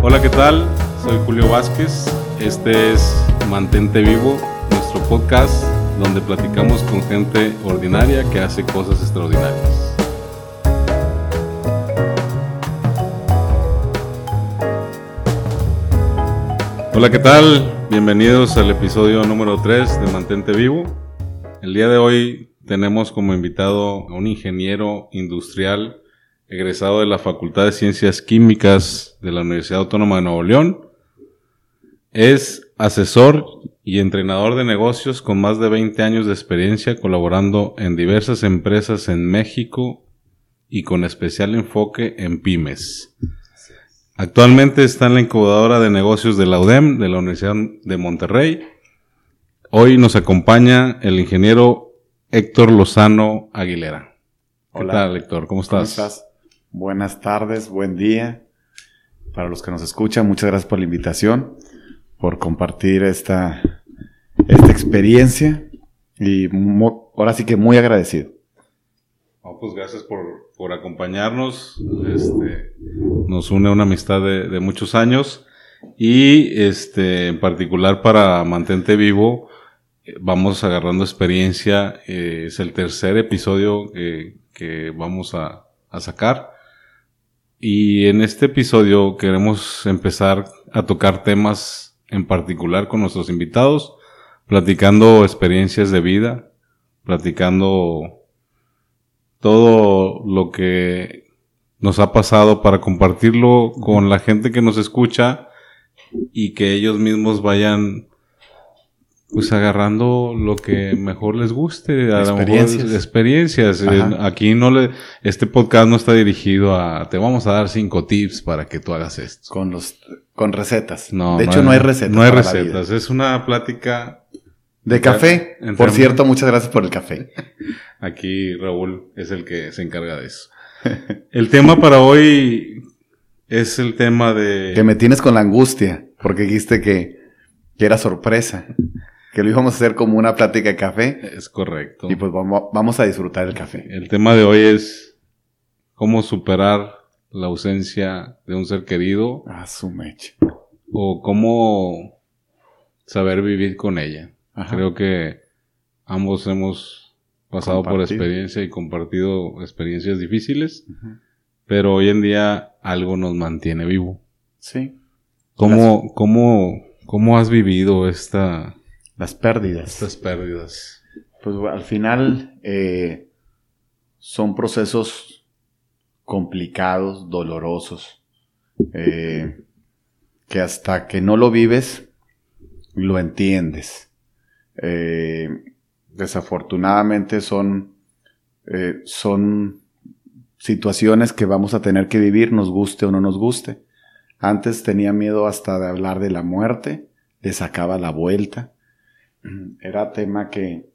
Hola, ¿qué tal? Soy Julio Vázquez. Este es Mantente Vivo, nuestro podcast donde platicamos con gente ordinaria que hace cosas extraordinarias. Hola, ¿qué tal? Bienvenidos al episodio número 3 de Mantente Vivo. El día de hoy tenemos como invitado a un ingeniero industrial egresado de la Facultad de Ciencias Químicas de la Universidad Autónoma de Nuevo León. Es asesor y entrenador de negocios con más de 20 años de experiencia colaborando en diversas empresas en México y con especial enfoque en pymes. Actualmente está en la incubadora de negocios de la UDEM, de la Universidad de Monterrey. Hoy nos acompaña el ingeniero Héctor Lozano Aguilera. ¿Qué tal, Héctor? ¿Cómo estás? ¿Cómo estás? Buenas tardes, buen día. Para los que nos escuchan, muchas gracias por la invitación, por compartir esta, esta experiencia y ahora sí que muy agradecido. pues gracias por, por acompañarnos. Este, nos une una amistad de, muchos años y este, en particular para Mantente Vivo eh, vamos agarrando experiencia. Eh, es el tercer episodio que, que vamos a sacar. Y en este episodio queremos empezar a tocar temas en particular con nuestros invitados, platicando experiencias de vida, platicando todo lo que nos ha pasado para compartirlo con la gente que nos escucha y que ellos mismos vayan pues agarrando lo que mejor les guste, a experiencias. Lo experiencias. Aquí no le, este podcast no está dirigido a, te vamos a dar cinco tips para que tú hagas esto. Con los, con recetas. No, de hecho no hay recetas. No hay recetas, es una plática. De café. Por cierto, muchas gracias por el café. Aquí Raúl es el que se encarga de eso. el tema para hoy es el tema de... Que me tienes con la angustia, porque dijiste que, que era sorpresa que lo íbamos a hacer como una plática de café. Es correcto. Y pues vamos, vamos a disfrutar el café. El tema de hoy es cómo superar la ausencia de un ser querido. A su mecha. O cómo saber vivir con ella. Creo que ambos hemos pasado por experiencia y compartido experiencias difíciles, pero hoy en día algo nos mantiene vivo. Sí. ¿Cómo, cómo, cómo has vivido esta, las pérdidas. Estas pérdidas. Pues al final eh, son procesos complicados, dolorosos, eh, que hasta que no lo vives, lo entiendes. Eh, desafortunadamente son, son situaciones que vamos a tener que vivir, nos guste o no nos guste. Antes tenía miedo hasta de hablar de la muerte, le sacaba la vuelta era tema que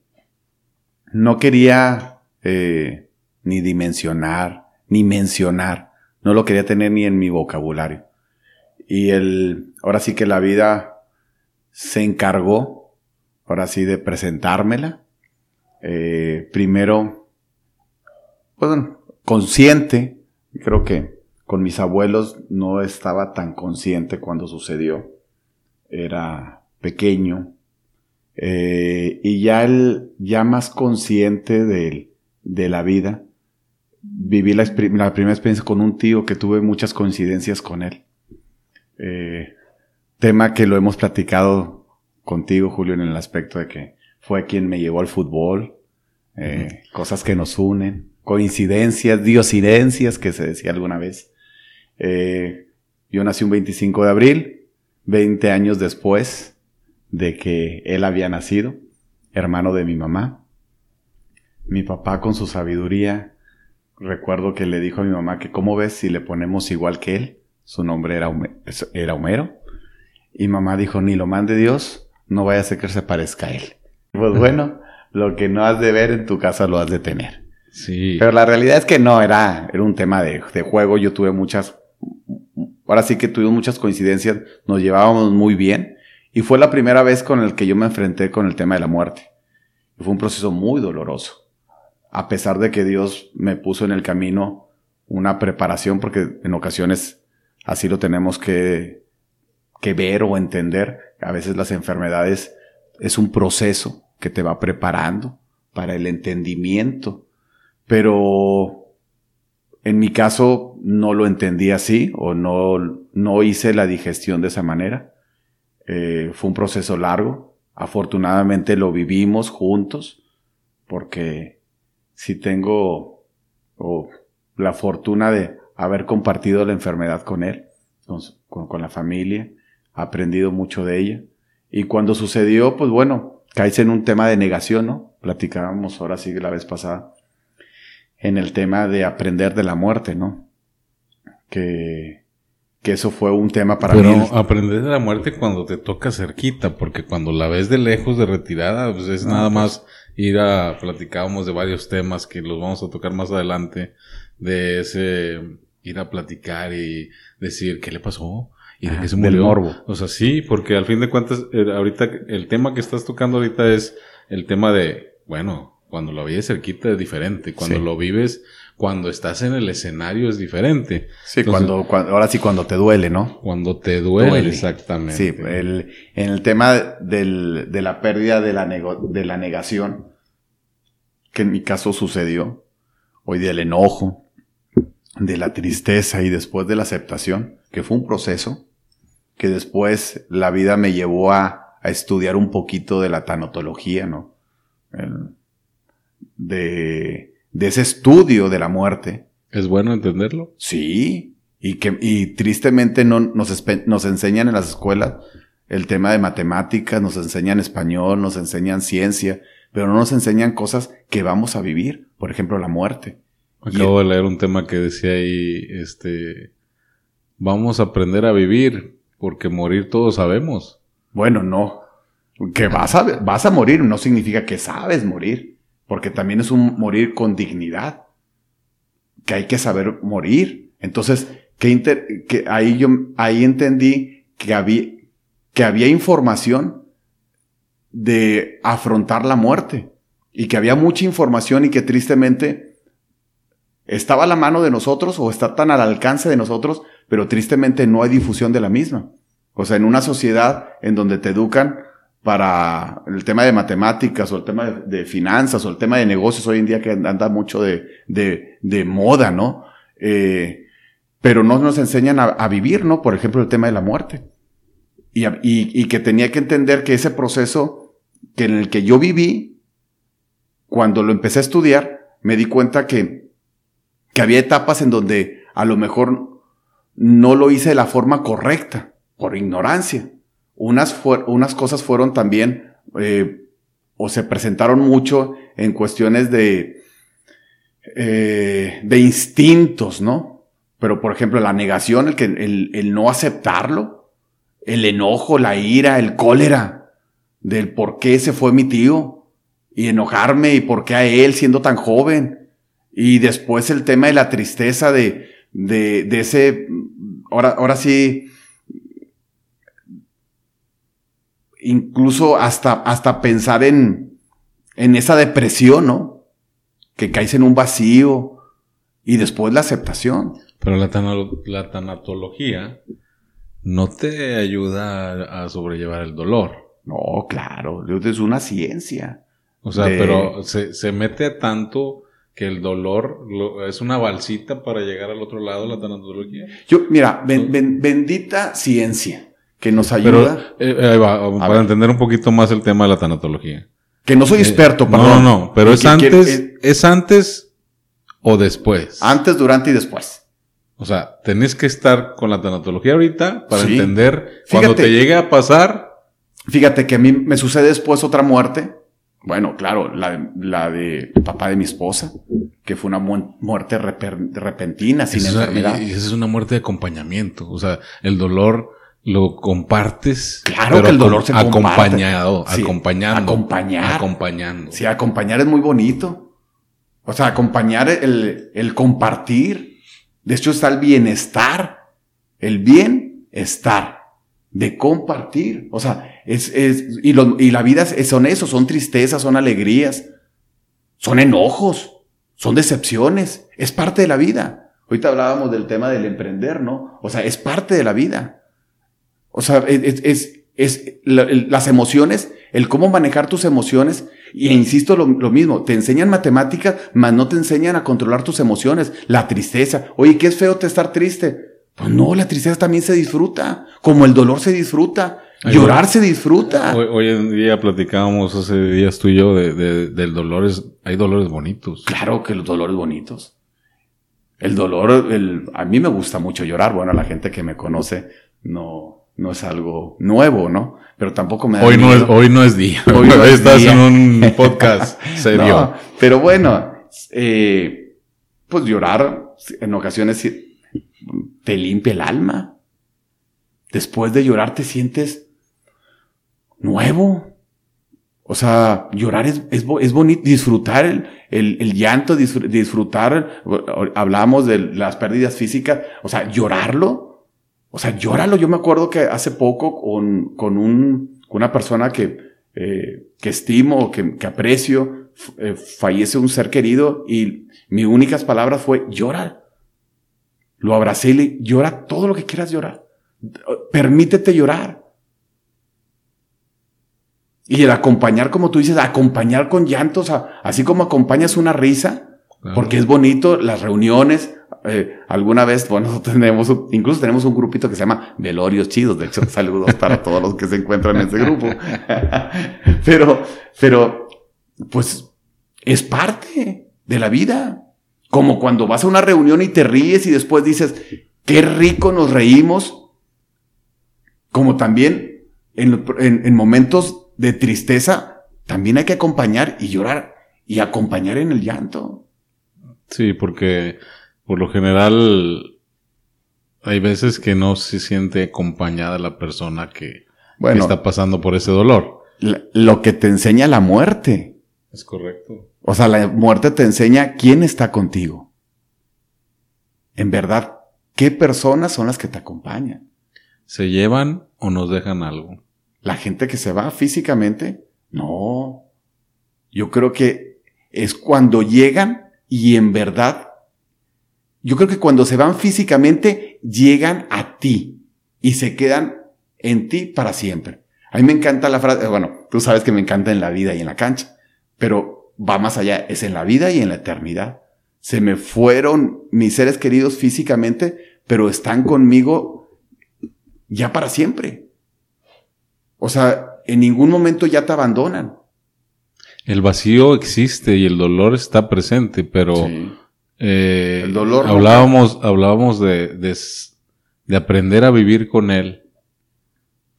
no quería eh, ni dimensionar, ni mencionar. No lo quería tener ni en mi vocabulario. Y el, ahora sí que la vida se encargó, ahora sí, de presentármela. Eh, primero, bueno, consciente. Creo que con mis abuelos no estaba tan consciente cuando sucedió. Era pequeño, eh, y ya el, ya más consciente de, de la vida, viví la, la, primera experiencia con un tío que tuve muchas coincidencias con él. Eh, tema que lo hemos platicado contigo, Julio, en el aspecto de que fue quien me llevó al fútbol, eh, cosas que nos unen, coincidencias, diosidencias que se decía alguna vez. Eh, yo nací un 25 de abril, 20 años después, de que él había nacido, hermano de mi mamá. Mi papá con su sabiduría, recuerdo que le dijo a mi mamá que cómo ves si le ponemos igual que él, su nombre era, era Homero, y mamá dijo, ni lo mande Dios, no vaya a ser que se parezca a él. Pues bueno, lo que no has de ver en tu casa lo has de tener. Sí. Pero la realidad es que no, era, era un tema de, de juego, yo tuve muchas, ahora sí que tuvimos muchas coincidencias, nos llevábamos muy bien, y fue la primera vez con el que yo me enfrenté con el tema de la muerte. Y fue un proceso muy doloroso. A pesar de que Dios me puso en el camino una preparación, porque en ocasiones así lo tenemos que, que ver o entender. A veces las enfermedades es un proceso que te va preparando para el entendimiento, pero en mi caso no lo entendí así o no, no hice la digestión de esa manera. Eh, fue un proceso largo. Afortunadamente lo vivimos juntos porque si tengo la fortuna de haber compartido la enfermedad con él, con, la familia, aprendido mucho de ella. Y cuando sucedió, pues bueno, caíse en un tema de negación, ¿no? Platicábamos ahora sí la vez pasada en el tema de aprender de la muerte, ¿no? Que, que eso fue un tema para Pero mí. aprender de la muerte cuando te toca cerquita, porque cuando la ves de lejos, de retirada, pues es nada pues más ir a, platicábamos de varios temas que los vamos a tocar más adelante, de ese, ir a platicar y decir, ¿qué le pasó? ¿Y de qué se murió? morbo. O sea, sí, porque al fin de cuentas, eh, ahorita, el tema que estás tocando ahorita es el tema de, bueno, cuando lo vives cerquita es diferente, cuando lo vives, cuando estás en el escenario es diferente. Sí, cuando, ahora sí cuando te duele, ¿no? Cuando te duele, exactamente. Sí, el, en el tema del, de la pérdida de la, de la negación, que en mi caso sucedió, hoy del enojo, de la tristeza y después de la aceptación, que fue un proceso, que después la vida me llevó a, a estudiar un poquito de la tanatología, ¿no? de, de ese estudio de la muerte. ¿Es bueno entenderlo? Sí, y que y tristemente no nos, nos enseñan en las escuelas el tema de matemáticas, nos enseñan español, nos enseñan ciencia, pero no nos enseñan cosas que vamos a vivir, por ejemplo, la muerte. Acabo de leer un tema que decía ahí, este, vamos a aprender a vivir, porque morir todos sabemos. Bueno, no. Que vas a, vas a morir no significa que sabes morir porque también es un morir con dignidad, que hay que saber morir. Entonces, que, ahí yo ahí entendí que había, que había información de afrontar la muerte y que había mucha información y que tristemente estaba a la mano de nosotros o está tan al alcance de nosotros, pero tristemente no hay difusión de la misma. O sea, en una sociedad en donde te educan para el tema de matemáticas o el tema de, finanzas o el tema de negocios hoy en día que anda mucho de, de, moda, ¿no? Eh, pero no nos enseñan a, vivir, ¿no? Por ejemplo, el tema de la muerte. Y, y, y, que tenía que entender que ese proceso que en el que yo viví, cuando lo empecé a estudiar, me di cuenta que, que había etapas en donde a lo mejor no lo hice de la forma correcta, por ignorancia unas, unas cosas fueron también, eh, o se presentaron mucho en cuestiones de, eh, de instintos, ¿no? Pero, por ejemplo, la negación, el, que, el, el no aceptarlo, el enojo, la ira, el cólera, del por qué se fue mi tío, y enojarme y por qué a él siendo tan joven, y después el tema de la tristeza de, de, de ese, ahora, ahora sí, incluso hasta, hasta pensar en, en esa depresión, ¿no? Que caes en un vacío y después la aceptación. Pero la, la tanatología no te ayuda a, sobrellevar el dolor. No, claro, es una ciencia. O sea, pero se, se, mete tanto que el dolor es una balsita para llegar al otro lado, la tanatología. Yo, mira, bendita ciencia que nos ayuda. Pero, eh, para entender un poquito más el tema de la tanatología. Que no soy eh, experto, perdón. No, no, pero es antes, es antes o después. Antes, durante y después. O sea, tenés que estar con la tanatología ahorita para entender cuando te llegue a pasar. Fíjate que a mí me sucede después otra muerte. Bueno, claro, la, la de papá de mi esposa, que fue una muerte repentina, sin enfermedad. Y esa es una muerte de acompañamiento. O sea, el dolor lo compartes. Claro que el dolor se acompañado, acompañando. Acompañar. Acompañando. Sí, acompañar es muy bonito. O sea, acompañar el, el compartir. De hecho está el bienestar. El bienestar. De compartir. O sea, es, es, y, lo, y la vida son eso, son tristezas, son alegrías, son enojos, son decepciones. Es parte de la vida. Ahorita hablábamos del tema del emprender, ¿no? O sea, es parte de la vida. O sea, es, es, es las emociones, el cómo manejar tus emociones. Y insisto lo, lo, mismo, te enseñan matemáticas, mas no te enseñan a controlar tus emociones. La tristeza. Oye, ¿qué es feo te estar triste? Pues no, la tristeza también se disfruta, como el dolor se disfruta. Llorar se disfruta. Hoy, en día platicábamos hace días tú y yo de, de, del dolor. hay dolores bonitos. Claro que los dolores bonitos. El dolor, el, a mí me gusta mucho llorar. Bueno, la gente que me conoce no, no es algo nuevo, ¿no? Pero tampoco me da hoy no es Hoy no es día. Hoy no estás en un podcast serio. pero bueno, eh, pues llorar en ocasiones te limpia el alma. Después de llorar te sientes nuevo. O sea, llorar es, es, es bonito, disfrutar el, el, el llanto, disfrutar, hablamos de las pérdidas físicas, o sea, llorarlo, o sea, llóralo. Yo me acuerdo que hace poco con, con, un, con una persona que, eh, que estimo, que, que aprecio, eh, fallece un ser querido y mis únicas palabras fue llorar. Lo abracé y le llora todo lo que quieras llorar. Permítete llorar. Y el acompañar, como tú dices, acompañar con llantos, así como acompañas una risa, porque es bonito, las reuniones. Eh, alguna vez, bueno, tenemos, incluso tenemos un grupito que se llama Velorios Chidos. De hecho, saludos para todos los que se encuentran en ese grupo. pero, pero, pues, es parte de la vida. Como cuando vas a una reunión y te ríes y después dices, qué rico nos reímos. Como también en, en momentos de tristeza, también hay que acompañar y llorar y acompañar en el llanto. Sí, porque por lo general hay veces que no se siente acompañada la persona que, está pasando por ese dolor. Lo que te enseña la muerte. Es correcto. O sea, la muerte te enseña quién está contigo. En verdad, ¿qué personas son las que te acompañan? ¿Se llevan o nos dejan algo? La gente que se va físicamente, no. Yo creo que es cuando llegan y en verdad, yo creo que cuando se van físicamente, llegan a ti y se quedan en ti para siempre. A mí me encanta la frase, bueno, tú sabes que me encanta en la vida y en la cancha, pero va más allá, es en la vida y en la eternidad. Se me fueron mis seres queridos físicamente, pero están conmigo ya para siempre. O sea, en ningún momento ya te abandonan. El vacío existe y el dolor está presente, pero eh, el dolor hablábamos, hablábamos de, de, aprender a vivir con él.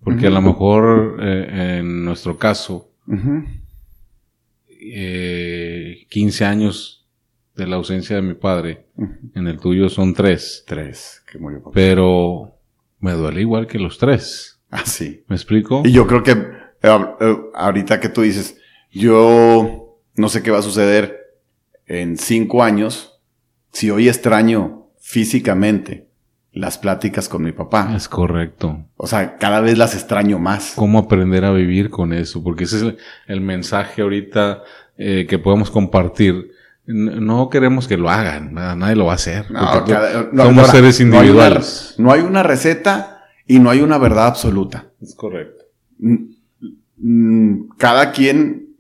Porque a lo mejor eh, en nuestro caso, 15 eh, años de la ausencia de mi padre, en el tuyo son tres. Tres, que muy Pero me duele igual que los tres. Ah, sí. ¿Me explico? Y yo creo que eh, eh, ahorita que tú dices, yo no sé qué va a suceder en cinco años si hoy extraño físicamente las pláticas con mi papá. Es correcto. O sea, cada vez las extraño más. ¿Cómo aprender a vivir con eso? Porque ese es el, mensaje ahorita eh, que podemos compartir. No queremos que lo hagan, nadie lo va a hacer. No, somos seres individuales. no hay una receta y no hay una verdad absoluta. Es correcto. Cada quien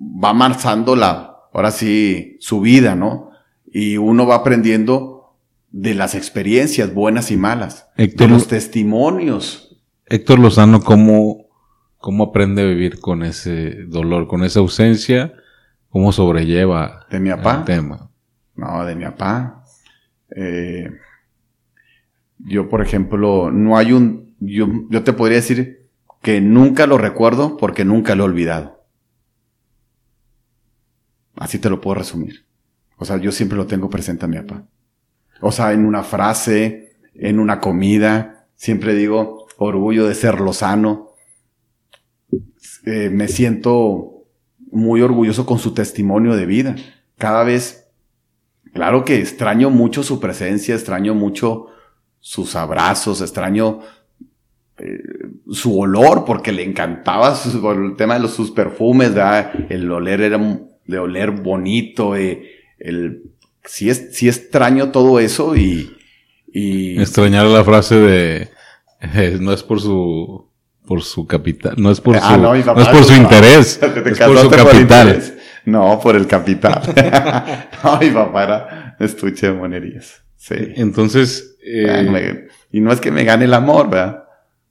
va marchando la, ahora sí, su vida, ¿no? Y uno va aprendiendo de las experiencias buenas y malas, de los testimonios. Héctor Lozano, ¿cómo, ¿cómo aprende a vivir con ese dolor, con esa ausencia? ¿Cómo sobrelleva ¿De mi papá? el tema? No, de mi papá. Eh, yo, por ejemplo, no hay un, yo, yo te podría decir que nunca lo recuerdo porque nunca lo he olvidado. Así te lo puedo resumir. O sea, yo siempre lo tengo presente a mi papá. O sea, en una frase, en una comida, siempre digo orgullo de ser lozano. Eh, me siento muy orgulloso con su testimonio de vida. Cada vez, claro que extraño mucho su presencia, extraño mucho sus abrazos, extraño eh, su olor, porque le encantaba el tema de los, sus perfumes, el oler era de oler bonito, eh, el sí, es, sí extraño todo eso y, y... Extrañar la frase de eh, no es por su por su capital, no es por Ah, su, no, no, es por su no. interés, Te es por su capital. No, por el capital. no, mi papá era estuche de monerías. Sí. Entonces, eh, Bueno, me- y no es que me gane el amor, ¿verdad?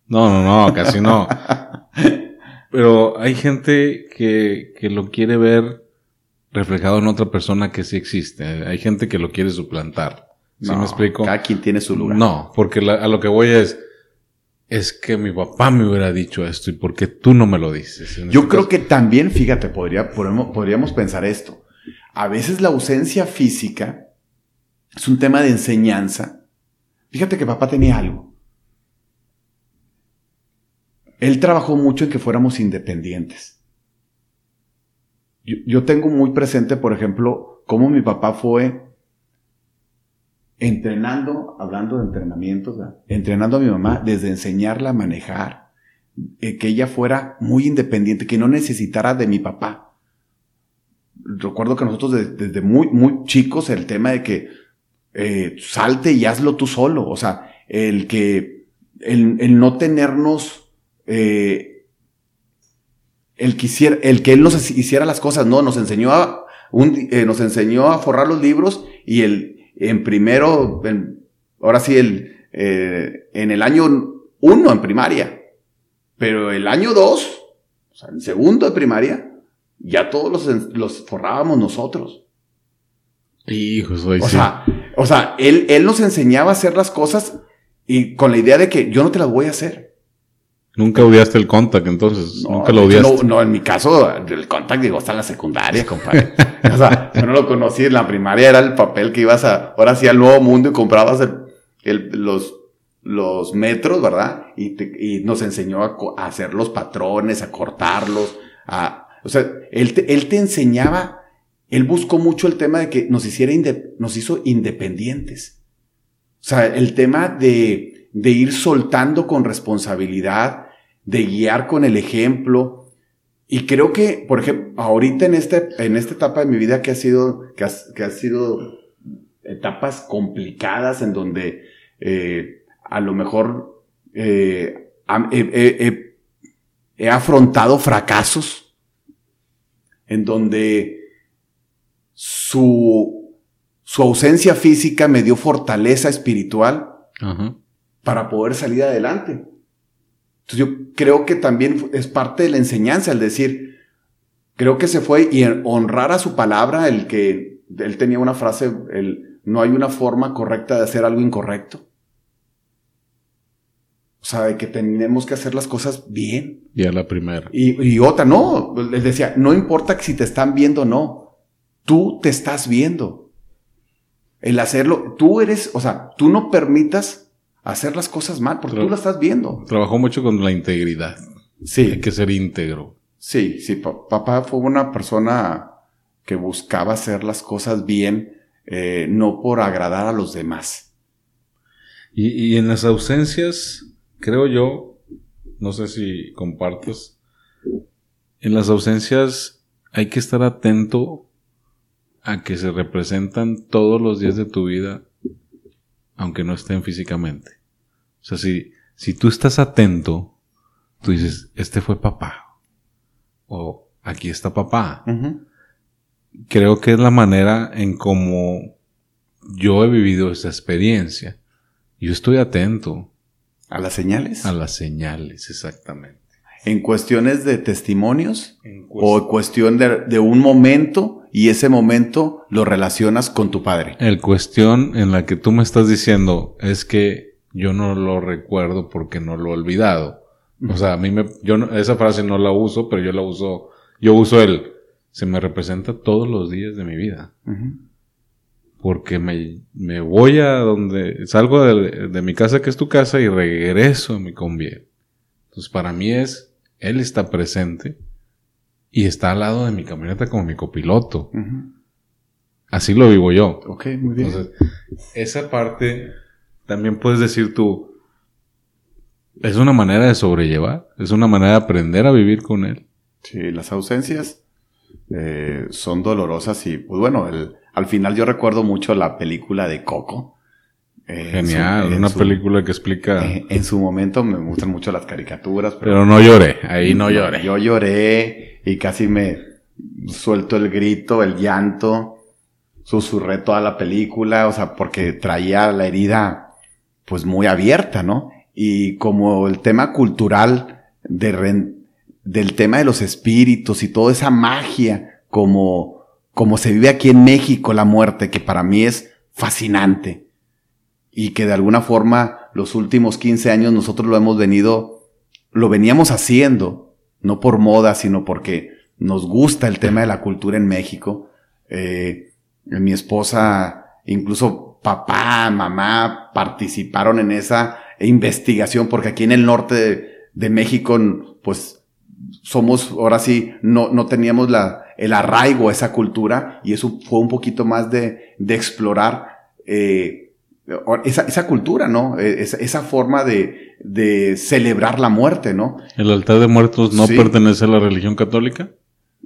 no, no, no, casi no. Pero hay gente que, que lo quiere ver reflejado en otra persona que sí existe. Hay gente que lo quiere suplantar. ¿Sí No, me explico? Cada quien tiene su lugar. No, porque la- a lo que voy es, es que mi papá me hubiera dicho esto y por qué tú no me lo dices. Yo este creo caso- que también, fíjate, podría, podríamos, podríamos pensar esto. A veces la ausencia física es un tema de enseñanza. Fíjate que papá tenía algo. Él trabajó mucho en que fuéramos independientes. Yo, tengo muy presente, por ejemplo, cómo mi papá fue entrenando, hablando de entrenamientos, entrenando a mi mamá desde enseñarla a manejar, eh, que ella fuera muy independiente, que no necesitara de mi papá. Recuerdo que nosotros de- desde muy, muy chicos el tema de que eh, salte y hazlo tú solo, o sea, el que, el, el no tenernos, eh, el, que hiciera- el que él nos hiciera las cosas, no, nos enseñó a, un, eh, nos enseñó a forrar los libros y el, en primero, en- ahora sí, el, eh, en el año uno en primaria, pero el año dos, o sea, en segundo de primaria, ya todos los, los forrábamos nosotros. Hijo, soy O sí. sea, o sea, él, él nos enseñaba a hacer las cosas y con la idea de que yo no te las voy a hacer. Nunca odiaste el contact, entonces. No, nunca lo odiaste. No, no, en mi caso, el contact llegó hasta la secundaria, compadre. o sea, yo no lo conocí en la primaria, era el papel que ibas a, ahora sí al nuevo mundo y comprabas el- el- los, los metros, ¿verdad? Y, te- y nos enseñó a, a hacer los patrones, a cortarlos, a, o sea, él te, él te enseñaba, él buscó mucho el tema de que nos hiciera, inde- nos hizo independientes. O sea, el tema de, de ir soltando con responsabilidad, de guiar con el ejemplo. Y creo que, por ejemplo, ahorita en, este, en esta etapa de mi vida que ha sido, que ha, que ha sido etapas complicadas en donde eh, a lo mejor eh, he- he- he- he afrontado fracasos, en donde su, su ausencia física me dio fortaleza espiritual Ajá. para poder salir adelante. Entonces yo creo que también es parte de la enseñanza el decir, creo que se fue y honrar a su palabra, el que él tenía una frase, el no hay una forma correcta de hacer algo incorrecto. O sea, de que tenemos que hacer las cosas bien. Y a la primera. Y, y otra, no, él decía, no importa si te están viendo o no, tú te estás viendo. El hacerlo, tú eres, o sea, tú no permitas hacer las cosas mal porque tú las estás viendo. Trabajó mucho con la integridad. Hay Sí, que ser íntegro. sí, sí, pa- papá fue una persona que buscaba hacer las cosas bien, eh, no por agradar a los demás. Y, y en las ausencias, creo yo, no sé si compartes, en las ausencias hay que estar atento a que se representan todos los días de tu vida, aunque no estén físicamente. O sea, si, si tú estás atento, tú dices, este fue papá. O aquí está papá. Creo que es la manera en cómo yo he vivido esa experiencia. Yo estoy atento A las señales. a las señales, exactamente. En cuestiones de testimonios En o en cuestión de, de un momento y ese momento lo relacionas con tu padre. El cuestión en la que tú me estás diciendo es que yo no lo recuerdo porque no lo he olvidado. O sea, a mí me, yo no- esa frase no la uso, pero yo la uso, yo uso el, se me representa todos los días de mi vida. Porque me, me voy a donde salgo de, de mi casa que es tu casa y regreso a mi conviene. Entonces para mí es, él está presente y está al lado de mi camioneta como mi copiloto. Así lo vivo yo. Ok, muy bien. Entonces, esa parte también puedes decir tú, es una manera de sobrellevar, es una manera de aprender a vivir con él. Sí, las ausencias eh, son dolorosas y, pues bueno, el, al final yo recuerdo mucho la película de Coco. Eh, Genial, una película que explica. Eh, en su momento me gustan mucho las caricaturas. Pero, no lloré, ahí no lloré. Yo lloré y casi me suelto el grito, el llanto, susurré toda la película, o sea, porque traía la herida pues muy abierta, ¿no? Y como el tema cultural de, del tema de los espíritus y toda esa magia como, como se vive aquí en México la muerte, que para mí es fascinante y que de alguna forma los últimos 15 años nosotros lo hemos venido, lo veníamos haciendo, no por moda, sino porque nos gusta el tema de la cultura en México. Eh, mi esposa, incluso papá, mamá, participaron en esa investigación, porque aquí en el norte de, México, pues somos, ahora sí, no, no teníamos la, el arraigo a esa cultura y eso fue un poquito más de, de explorar eh, esa, esa cultura, ¿no? E, esa, esa forma de, de, celebrar la muerte, ¿no? ¿El altar de muertos no pertenece a la religión católica?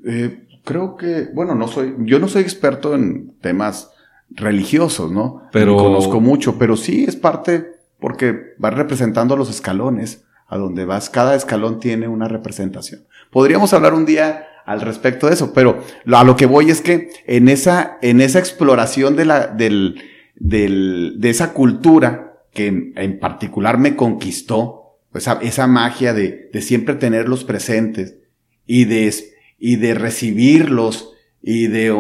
Eh, creo que, bueno, no soy, yo no soy experto en temas religiosos, ¿no? Pero conozco mucho, pero sí es parte porque va representando los escalones a donde vas. Cada escalón tiene una representación. Podríamos hablar un día al respecto de eso, pero a lo que voy es que en esa, en esa exploración de la, del, del, de esa cultura que en, particular me conquistó, esa, esa magia de, de, siempre tenerlos presentes y de, y de recibirlos y de,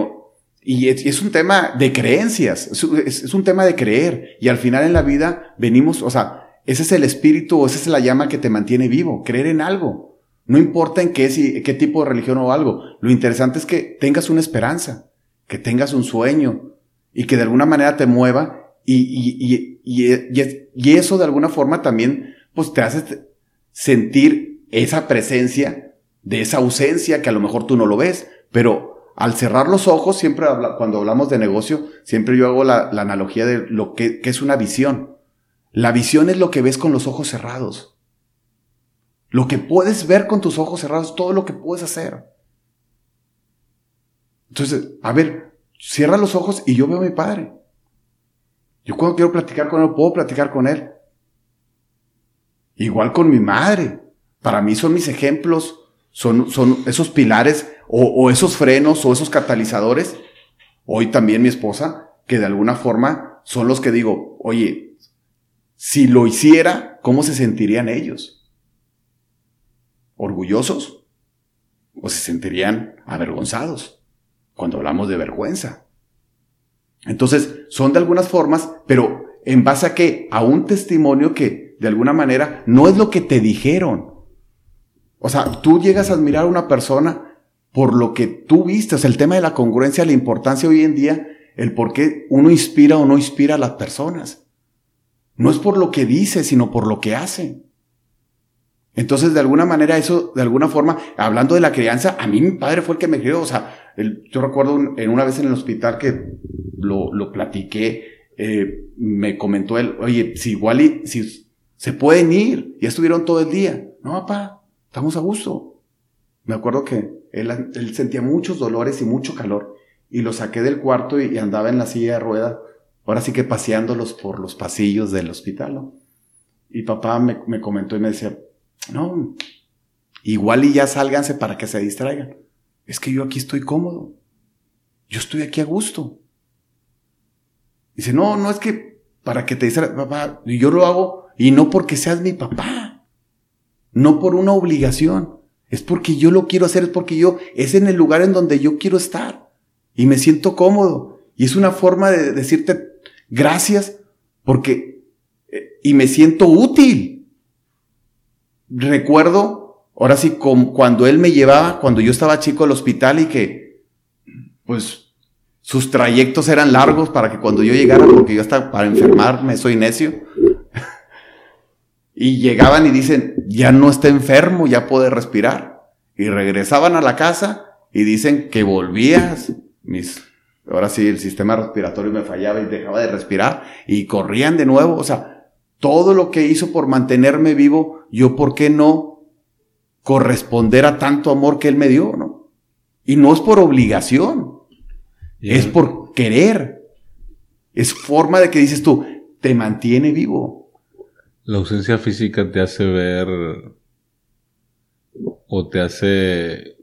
y es, un tema de creencias, es, es, un tema de creer. Y al final en la vida venimos, o sea, ese es el espíritu o esa es la llama que te mantiene vivo, creer en algo. No importa en qué, si, qué tipo de religión o algo, lo interesante es que tengas una esperanza, que tengas un sueño, y que de alguna manera te mueva y, y, y, y, eso de alguna forma también pues te hace sentir esa presencia de esa ausencia que a lo mejor tú no lo ves, pero al cerrar los ojos, siempre cuando hablamos de negocio, siempre yo hago la, analogía de lo que, es una visión. La visión es lo que ves con los ojos cerrados. Lo que puedes ver con tus ojos cerrados, todo lo que puedes hacer. Entonces, a ver, cierra los ojos y yo veo a mi padre. Yo cuando quiero platicar con él, puedo platicar con él. Igual con mi madre. Para mí son mis ejemplos, son esos pilares o, esos frenos o esos catalizadores. Hoy también mi esposa, que de alguna forma son los que digo, oye, si lo hiciera, ¿cómo se sentirían ellos? ¿Orgullosos? ¿O se sentirían avergonzados? cuando hablamos de vergüenza. Entonces, son de algunas formas, pero en base a que a un testimonio que de alguna manera no es lo que te dijeron. O sea, tú llegas a admirar a una persona por lo que tú viste. El tema de la congruencia, la importancia hoy en día, el por qué uno inspira o no inspira a las personas. No es por lo que dice, sino por lo que hace. Entonces, de alguna manera, eso, de alguna forma, hablando de la crianza, a mí mi padre fue el que me crió. O sea, yo recuerdo en una vez en el hospital que lo, lo platiqué, eh, me comentó él, oye, si igual si se pueden ir, ya estuvieron todo el día. No, papá, estamos a gusto. Me acuerdo que él, sentía muchos dolores y mucho calor y lo saqué del cuarto y, andaba en la silla de ruedas, ahora sí que paseándolos por los pasillos del hospital. Y papá me, me comentó y me decía, no, igual y ya sálganse para que se distraigan es que yo aquí estoy cómodo. Yo estoy aquí a gusto. Dice, no, no es que para que te diga papá, yo lo hago y no porque seas mi papá. No por una obligación. Es porque yo lo quiero hacer, es porque yo, es en el lugar en donde yo quiero estar. Y me siento cómodo. Y es una forma de decirte gracias porque, eh, y me siento útil. Recuerdo Ahora sí, cuando él me llevaba, cuando yo estaba chico al hospital y que, pues, sus trayectos eran largos para que cuando yo llegara, porque yo estaba para enfermarme, soy necio. Y llegaban y dicen, ya no está enfermo, ya puede respirar. Y regresaban a la casa y dicen que volvías, mis, ahora sí, el sistema respiratorio me fallaba y dejaba de respirar y corrían de nuevo. O sea, todo lo que hizo por mantenerme vivo, yo, ¿por qué no corresponder a tanto amor que Él me dio, ¿no? Y no es por obligación, es por, por querer. Es forma de que dices tú, te mantiene vivo. La ausencia física te hace ver o te hace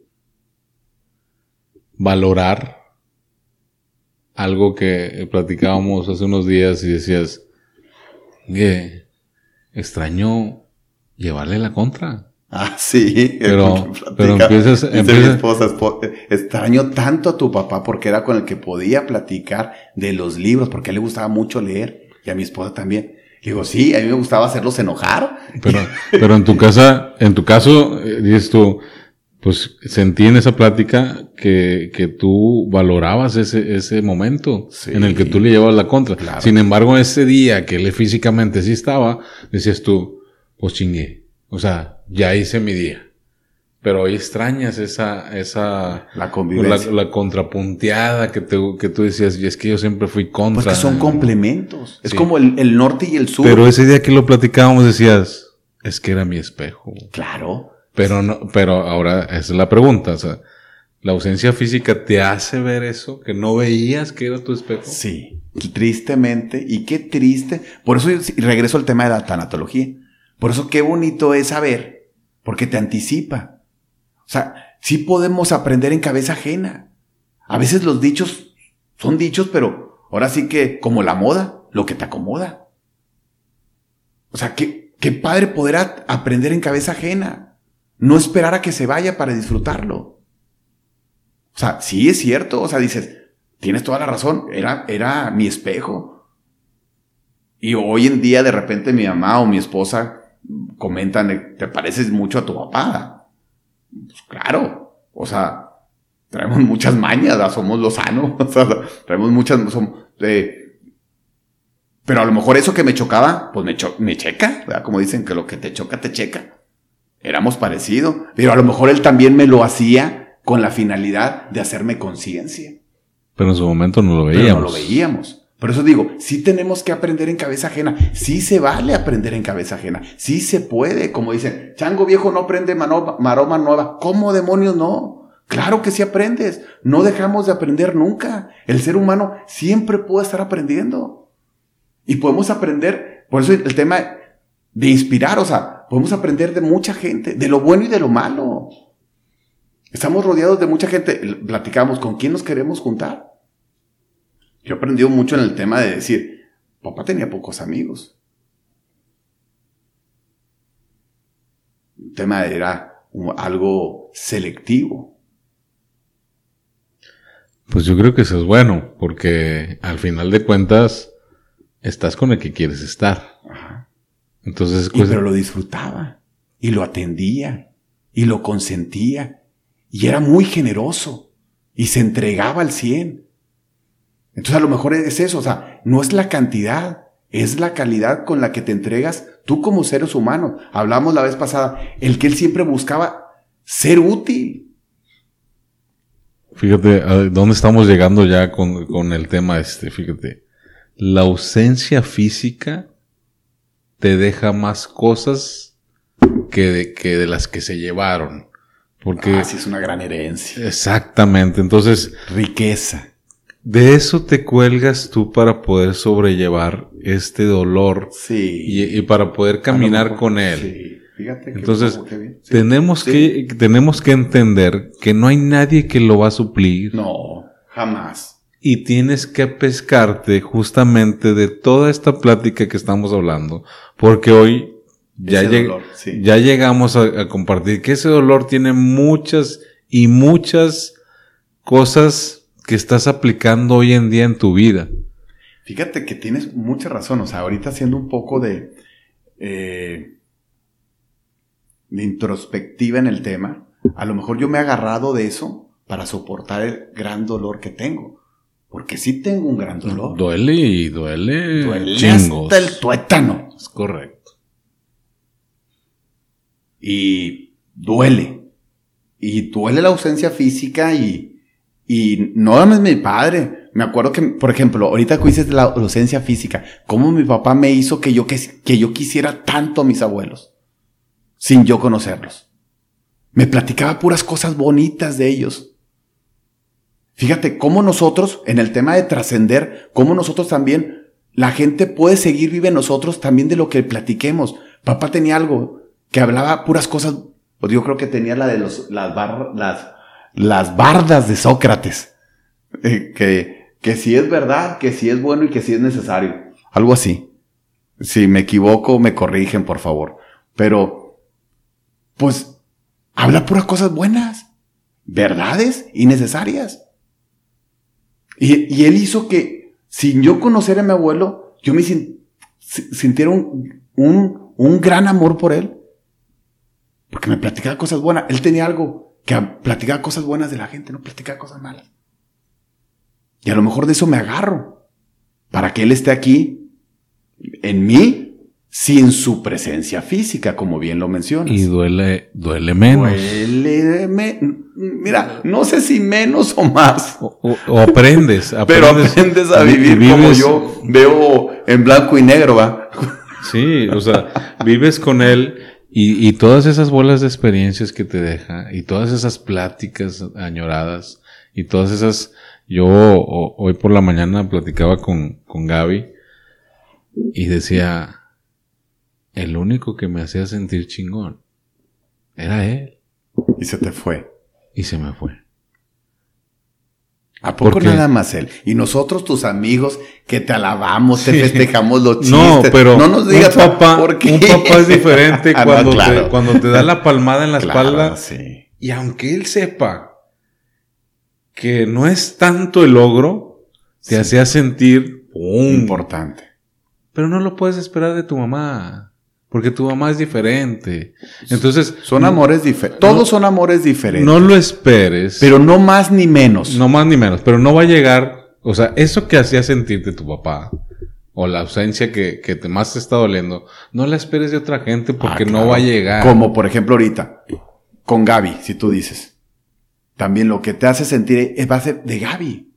valorar algo que platicábamos hace unos días y decías, que extraño llevarle la contra. Ah, sí. Pero, pero empiezas, empiezas... mi esposa, extraño tanto a tu papá porque era con el que podía platicar de los libros, porque a él le gustaba mucho leer y a mi esposa también. Digo, sí, a mí me gustaba hacerlos enojar. Pero, pero en tu casa, en tu caso, eh, dices tú, pues sentí en esa plática que, que tú valorabas ese, ese momento en el que tú le llevabas la contra. Sin embargo, ese día que él físicamente sí estaba, decías tú, pues chingué. O sea, ya hice mi día. Pero hoy extrañas esa, esa, la convivencia. La, contrapunteada que, te, que tú decías, y es que yo siempre fui contra. Porque son complementos. Es como el, el, norte y el sur. Pero ese día que lo platicábamos decías, es que era mi espejo. Claro. Pero no, pero ahora esa es la pregunta, o sea, ¿la ausencia física te hace ver eso que no veías que era tu espejo? Sí, tristemente, y qué triste. Por eso regreso al tema de la tanatología. Por eso qué bonito es saber, porque te anticipa. O sea, sí podemos aprender en cabeza ajena. A veces los dichos son dichos, pero ahora sí que como la moda, lo que te acomoda. O sea, qué, qué padre poder aprender en cabeza ajena. No esperar a que se vaya para disfrutarlo. O sea, sí es cierto. O sea, dices, tienes toda la razón. Era, era mi espejo. Y hoy en día de repente mi mamá o mi esposa comentan, te pareces mucho a tu papá. Pues claro, o sea, traemos muchas mañas, somos los sanos, o sea, traemos muchas, pero a lo mejor eso que me chocaba, pues me, me checa, ¿verdad? como dicen que lo que te choca, te checa. Éramos parecidos, pero a lo mejor él también me lo hacía con la finalidad de hacerme conciencia. Pero en su momento no lo veíamos. no lo veíamos. Por eso digo, sí tenemos que aprender en cabeza ajena. Sí se vale aprender en cabeza ajena. Sí se puede. Como dicen, chango viejo no aprende maroma nueva. ¿Cómo demonios no? Claro que sí aprendes. No dejamos de aprender nunca. El ser humano siempre puede estar aprendiendo. Y podemos aprender, por eso el tema de inspirar, o sea, podemos aprender de mucha gente, de lo bueno y de lo malo. Estamos rodeados de mucha gente. Platicamos, ¿con quién nos queremos juntar? Yo he aprendido mucho en el tema de decir, papá tenía pocos amigos. El tema era algo selectivo. Pues yo creo que eso es bueno, porque al final de cuentas estás con el que quieres estar. Ajá. Entonces, pero lo disfrutaba y lo atendía y lo consentía y era muy generoso y se entregaba al cien. Entonces a lo mejor es eso, o sea, no es la cantidad, es la calidad con la que te entregas tú como seres humanos. Hablamos la vez pasada, el que él siempre buscaba ser útil. Fíjate, ¿dónde estamos llegando ya con, el tema este? Fíjate, la ausencia física te deja más cosas que de, que de las que se llevaron. Porque. Ah, es una gran herencia. Exactamente. Entonces. Riqueza. De eso te cuelgas tú para poder sobrellevar este dolor sí. y, para poder caminar con él. Sí. Fíjate que Entonces, tenemos, que, tenemos que entender que no hay nadie que lo va a suplir. No, jamás. Y tienes que pescarte justamente de toda esta plática que estamos hablando, porque hoy ya, ya llegamos a compartir que ese dolor tiene muchas y muchas cosas que estás aplicando hoy en día en tu vida. Fíjate que tienes mucha razón. O sea, ahorita haciendo un poco de, eh, de introspectiva en el tema, a lo mejor yo me he agarrado de eso para soportar el gran dolor que tengo. Porque sí tengo un gran dolor. Duele y duele. Duele hasta el tuétano. Es correcto. Y duele. Y duele la ausencia física y, y no es mi padre. Me acuerdo que, por ejemplo, ahorita que dices la ausencia física, cómo mi papá me hizo que yo, que, que yo quisiera tanto a mis abuelos, sin yo conocerlos. Me platicaba puras cosas bonitas de ellos. Fíjate cómo nosotros, en el tema de trascender, cómo nosotros también, la gente puede seguir vive nosotros también de lo que platiquemos. Papá tenía algo que hablaba puras cosas, pues yo creo que tenía la de los, las, las, las bardas de Sócrates, eh, que, que si es verdad, que si es bueno y que si es necesario. Algo así. Si me equivoco, me corrigen, por favor. Pero, pues, habla puras cosas buenas, verdades y necesarias. Y, él hizo que, sin yo conocer a mi abuelo, yo me sintiera un, un, un gran amor por él. Porque me platicaba cosas buenas. Él tenía algo que platicaba cosas buenas de la gente, no platicaba cosas malas. Y a lo mejor de eso me agarro. Para que Él esté aquí, en mí, sin su presencia física, como bien lo mencionas. Y duele, duele menos. Duele Mira, no sé si menos o más. O, aprendes, Pero aprendes a vivir como yo veo en blanco y negro, ¿va? Sí, o sea, vives con él y, y, todas esas bolas de experiencias que te deja y todas esas pláticas añoradas y todas esas yo hoy por la mañana platicaba con, con Gaby y decía, el único que me hacía sentir chingón era él. Y se te fue. Y se me fue. ¿A poco nada más él? Y nosotros, tus amigos, que te alabamos, te festejamos los chistes. No, pero no nos digas un papá, un papá es diferente ah, cuando, te, cuando te da la palmada en la espalda. Y aunque él sepa que no es tanto el logro, te hacía sentir importante. Pero no lo puedes esperar de tu mamá, porque tu mamá es diferente. Entonces, son amores diferentes. Todos son amores diferentes. No lo esperes. Pero no más ni menos. No más ni menos, pero no va a llegar, o sea, eso que hacía sentirte tu papá o la ausencia que, que te más te está doliendo, no la esperes de otra gente porque ah, no va a llegar. Como por ejemplo ahorita, con Gaby, si tú dices también lo que te hace sentir va a ser de Gaby.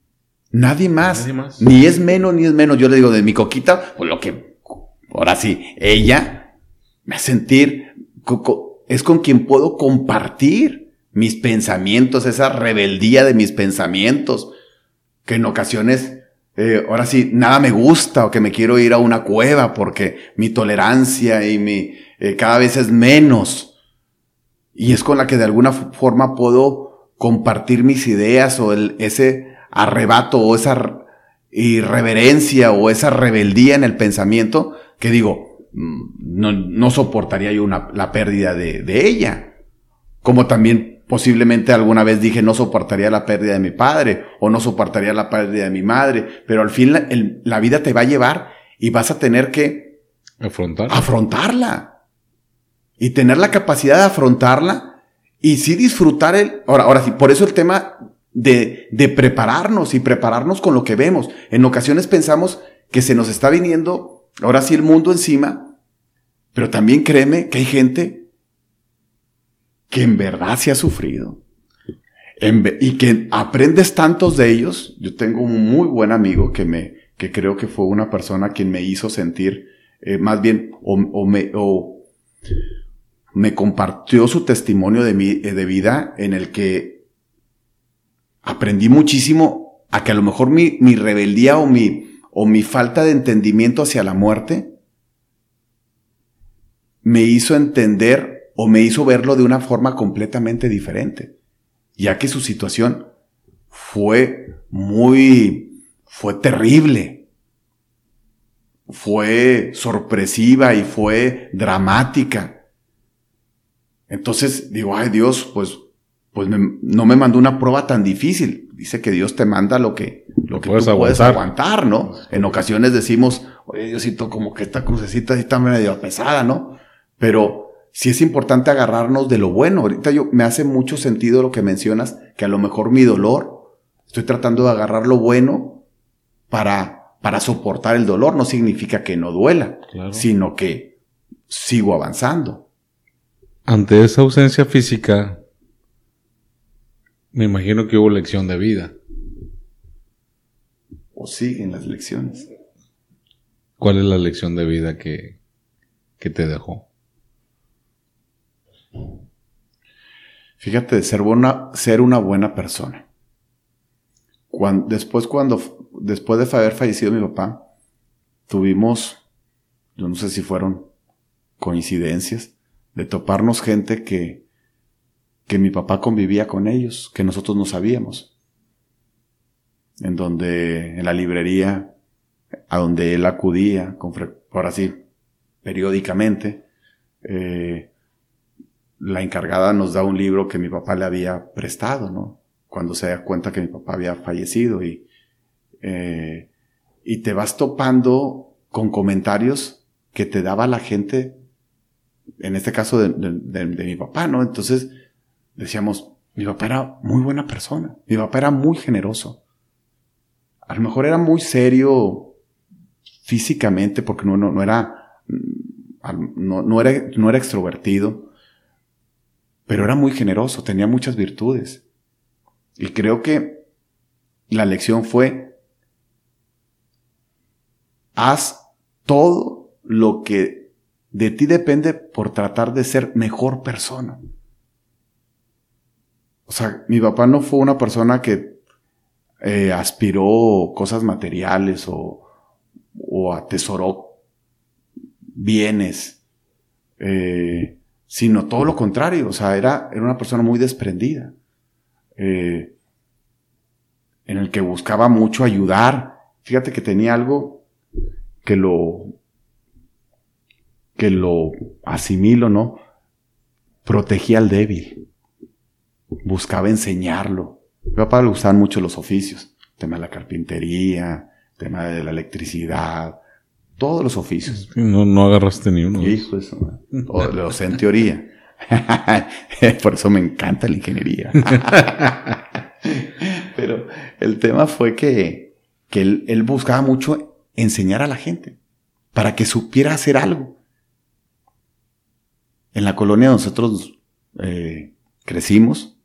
Nadie más. Ni es menos ni es menos. Yo le digo de mi coquita, pues lo que, ahora sí, ella me hace sentir, es con quien puedo compartir mis pensamientos, esa rebeldía de mis pensamientos, que en ocasiones, eh, ahora sí, nada me gusta o que me quiero ir a una cueva porque mi tolerancia y mi, eh, cada vez es menos. Y es con la que de alguna forma puedo compartir mis ideas o el, ese arrebato o esa irreverencia o esa rebeldía en el pensamiento que digo, no, no soportaría yo una, la pérdida de, de, ella. Como también posiblemente alguna vez dije no soportaría la pérdida de mi padre o no soportaría la pérdida de mi madre, pero al fin la, la vida te va a llevar y vas a tener que afrontarla. afrontarla. Y tener la capacidad de afrontarla y sí disfrutar el, ahora, ahora sí, por eso el tema de, de prepararnos y prepararnos con lo que vemos. En ocasiones pensamos que se nos está viniendo, ahora sí, el mundo encima, pero también créeme que hay gente que en verdad se ha sufrido. y que aprendes tantos de ellos. Yo tengo un muy buen amigo que me, que creo que fue una persona quien me hizo sentir, eh, más bien, o, o me, o, me compartió su testimonio de, mi, eh, de vida en el que aprendí muchísimo a que a lo mejor mi, mi rebeldía o mi, o mi falta de entendimiento hacia la muerte me hizo entender o me hizo verlo de una forma completamente diferente, ya que su situación fue muy, fue terrible, fue sorpresiva y fue dramática entonces digo, ay Dios, pues, pues no me mandó una prueba tan difícil. Dice que Dios te manda lo que, lo que puedes, tú puedes aguantar, ¿no? En ocasiones decimos, oye Diosito, como que esta crucecita está medio pesada, ¿no? Pero sí es importante agarrarnos de lo bueno. Ahorita yo, me hace mucho sentido lo que mencionas, que a lo mejor mi dolor, estoy tratando de agarrar lo bueno para, para soportar el dolor. No significa que no duela, sino que sigo avanzando. Ante esa ausencia física, me imagino que hubo lección de vida. O siguen las lecciones. ¿Cuál es la lección de vida que, que te dejó? Fíjate, de ser, ser una buena persona. cuando, después, cuando, después de haber fallecido mi papá, tuvimos, yo no sé si fueron coincidencias, de toparnos gente que, que mi papá convivía con ellos, que nosotros no sabíamos. En donde, en la librería, a donde él acudía, con ahora sí, periódicamente, eh, la encargada nos da un libro que mi papá le había prestado, ¿no? Cuando se da cuenta que mi papá había fallecido y, eh, y te vas topando con comentarios que te daba la gente, en este caso de, de mi papá, ¿no? Entonces decíamos, mi papá era muy buena persona, mi papá era muy generoso. A lo mejor era muy serio físicamente porque no, no, no era, no, no, era, no era extrovertido, pero era muy generoso, tenía muchas virtudes. Y creo que la lección fue, haz todo lo que de ti depende por tratar de ser mejor persona. O sea, mi papá no fue una persona que eh, aspiró cosas materiales o, o atesoró bienes, eh, sino todo lo contrario, o sea, era, era una persona muy desprendida, eh, en el que buscaba mucho ayudar. Fíjate que tenía algo que lo, que lo asimilo, ¿no? Protegía al débil, buscaba enseñarlo. Mi papá le gustaban mucho los oficios, el tema de la carpintería, el tema de la electricidad, todos los oficios. No, no agarraste ni uno. Hijo, eso. Lo sé en teoría. Por eso me encanta la ingeniería. Pero el tema fue que, que él, buscaba mucho enseñar a la gente para que supiera hacer algo. En la colonia nosotros eh, crecimos,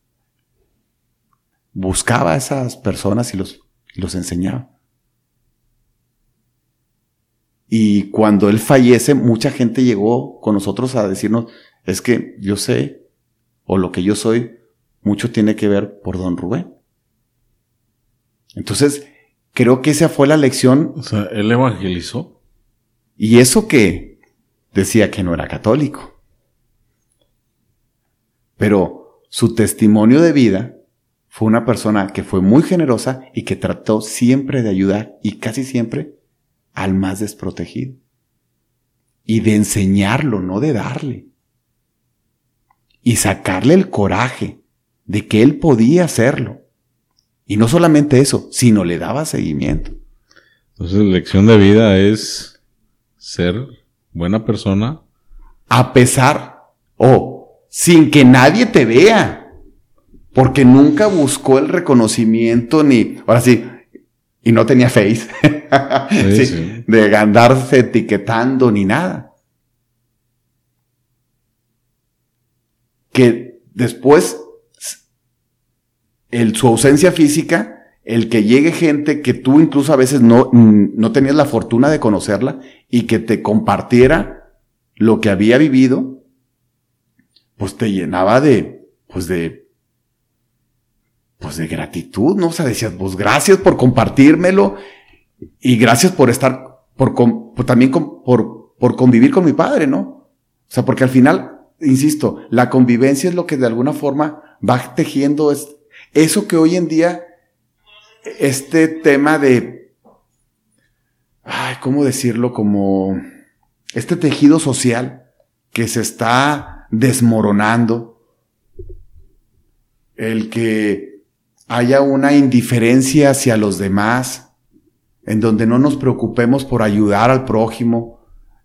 buscaba a esas personas y los, los enseñaba. Y cuando él fallece, mucha gente llegó con nosotros a decirnos, es que yo sé, o lo que yo soy, mucho tiene que ver por don Rubén. Entonces, creo que esa fue la lección. O sea, él evangelizó. Y eso que decía que no era católico. Pero su testimonio de vida fue una persona que fue muy generosa y que trató siempre de ayudar y casi siempre al más desprotegido. Y de enseñarlo, no de darle. Y sacarle el coraje de que él podía hacerlo. Y no solamente eso, sino le daba seguimiento. Entonces, la lección de vida es ser buena persona. A pesar, o sin que nadie te vea. Porque nunca buscó el reconocimiento ni, ahora sí, y no tenía face, de andarse etiquetando ni nada. Que después, el, su ausencia física, el que llegue gente que tú incluso a veces no, no tenías la fortuna de conocerla y que te compartiera lo que había vivido, pues te llenaba de, pues de pues de gratitud, ¿no? O sea, decías, pues gracias por compartírmelo y gracias por estar, por, también por, por convivir con mi padre, ¿no? O sea, porque al final, insisto, la convivencia es lo que de alguna forma va tejiendo es, eso que hoy en día, este tema de, ay, ¿cómo decirlo? Como este tejido social que se está desmoronando, el que haya una indiferencia hacia los demás, en donde no nos preocupemos por ayudar al prójimo,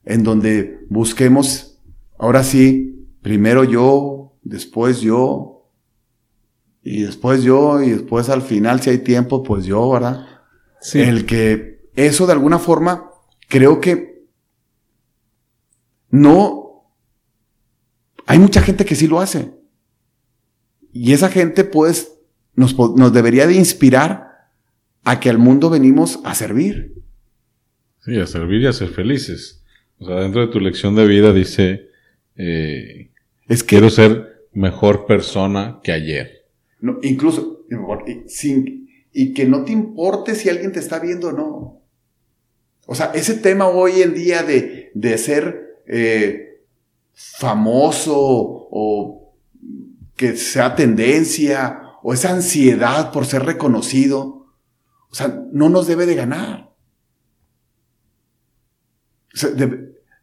en donde busquemos, ahora sí, primero yo, después yo, y después yo, y después al final, si hay tiempo, pues yo, ¿verdad? Sí. El que eso de alguna forma, creo que no, hay mucha gente que sí lo hace. Y esa gente, pues, nos, nos debería de inspirar a que al mundo venimos a servir. Sí, a servir y a ser felices. O sea, dentro de tu lección de vida dice, eh, es que, quiero ser mejor persona que ayer. No, incluso, sin, y que no te importe si alguien te está viendo o no. O sea, ese tema hoy en día de, de ser eh, famoso o que sea tendencia o esa ansiedad por ser reconocido, o sea, no nos debe de ganar.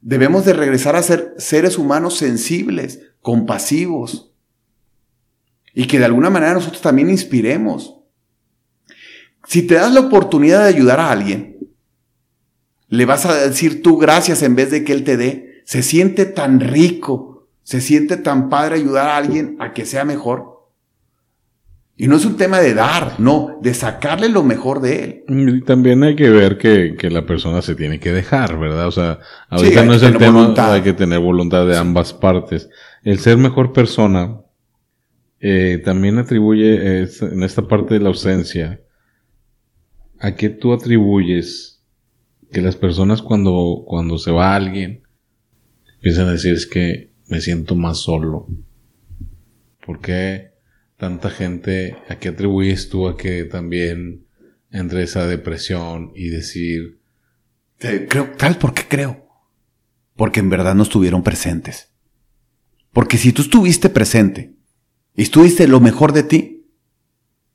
debemos de regresar a ser seres humanos sensibles, compasivos, y que de alguna manera nosotros también inspiremos. Si te das la oportunidad de ayudar a alguien, le vas a decir tú gracias en vez de que él te dé. Se siente tan rico, se siente tan padre ayudar a alguien a que sea mejor. Y no es un tema de dar, no, de sacarle lo mejor de él. Y también hay que ver que, la persona se tiene que dejar, ¿verdad? O sea, ahorita no es el tema, hay que tener voluntad de ambas partes. El ser mejor persona eh, también atribuye en esta parte de la ausencia a qué tú atribuyes que las personas cuando, cuando se va alguien empiezan a decir es que me siento más solo. ¿Por qué? Tanta gente, ¿a qué atribuyes tú a que también entre esa depresión y decir... Creo, tal, ¿por qué creo? Porque en verdad no estuvieron presentes. Porque si tú estuviste presente y estuviste lo mejor de ti,